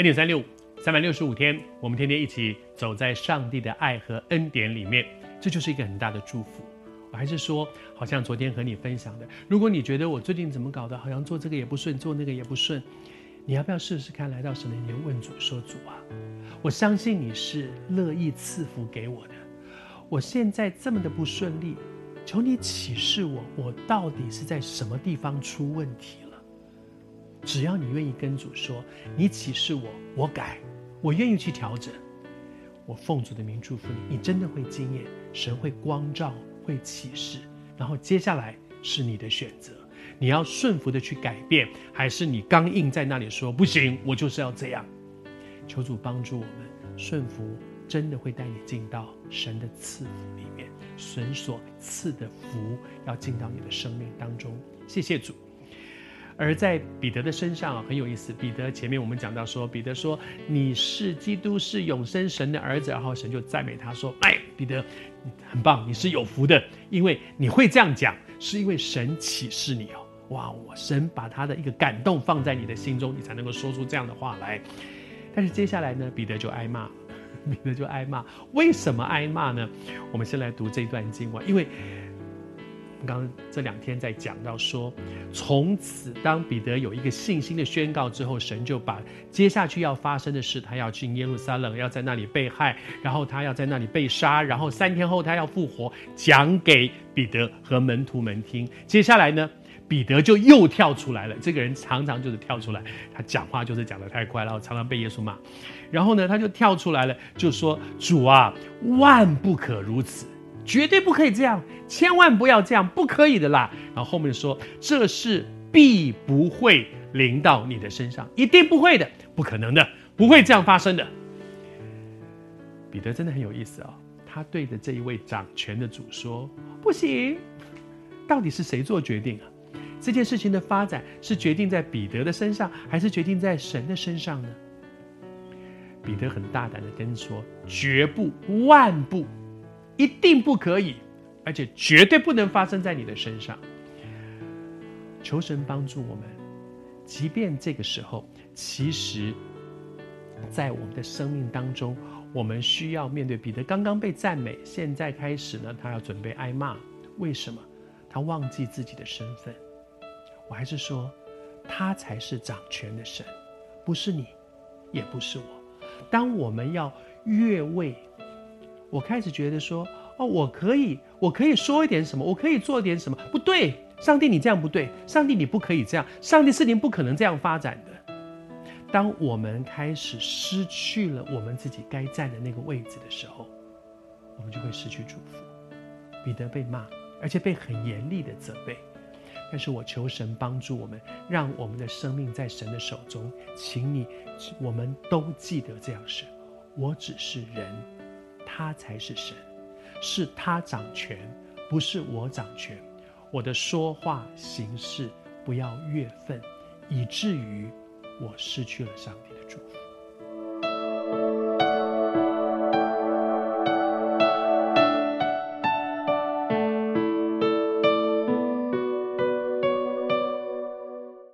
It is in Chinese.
恩典三六五，三百六十五天，我们天天一起走在上帝的爱和恩典里面，这就是一个很大的祝福。我还是说，好像昨天和你分享的，如果你觉得我最近怎么搞的，好像做这个也不顺，做那个也不顺，你要不要试试看，来到神的面问主说：“主啊，我相信你是乐意赐福给我的。我现在这么的不顺利，求你启示我，我到底是在什么地方出问题？”只要你愿意跟主说，你启示我，我改，我愿意去调整。我奉主的名祝福你，你真的会经验神会光照，会启示，然后接下来是你的选择，你要顺服的去改变，还是你刚硬在那里说不行，我就是要这样。求主帮助我们顺服，真的会带你进到神的赐福里面，神所赐的福要进到你的生命当中。谢谢主。而在彼得的身上啊，很有意思。彼得前面我们讲到说，彼得说你是基督，是永生神的儿子，然后神就赞美他说：“哎，彼得，很棒，你是有福的，因为你会这样讲，是因为神启示你哦。哇，我神把他的一个感动放在你的心中，你才能够说出这样的话来。但是接下来呢，彼得就挨骂，彼得就挨骂。为什么挨骂呢？我们先来读这段经文，因为。刚刚这两天在讲到说，从此当彼得有一个信心的宣告之后，神就把接下去要发生的事，他要去耶路撒冷，要在那里被害，然后他要在那里被杀，然后三天后他要复活，讲给彼得和门徒们听。接下来呢，彼得就又跳出来了。这个人常常就是跳出来，他讲话就是讲得太快，然后常常被耶稣骂。然后呢，他就跳出来了，就说：“主啊，万不可如此。”绝对不可以这样，千万不要这样，不可以的啦。然后后面说，这事必不会临到你的身上，一定不会的，不可能的，不会这样发生的。彼得真的很有意思啊、哦，他对着这一位掌权的主说：“不行，到底是谁做决定啊？这件事情的发展是决定在彼得的身上，还是决定在神的身上呢？”彼得很大胆的跟说：“绝不，万不。”一定不可以，而且绝对不能发生在你的身上。求神帮助我们，即便这个时候，其实，在我们的生命当中，我们需要面对彼得刚刚被赞美，现在开始呢，他要准备挨骂。为什么？他忘记自己的身份。我还是说，他才是掌权的神，不是你，也不是我。当我们要越位。我开始觉得说，哦，我可以，我可以说一点什么，我可以做点什么，不对，上帝你这样不对，上帝你不可以这样，上帝事情不可能这样发展的。当我们开始失去了我们自己该站的那个位置的时候，我们就会失去祝福。彼得被骂，而且被很严厉的责备，但是我求神帮助我们，让我们的生命在神的手中。请你，我们都记得这样说，我只是人。他才是神，是他掌权，不是我掌权。我的说话行事不要越分，以至于我失去了上帝的祝福。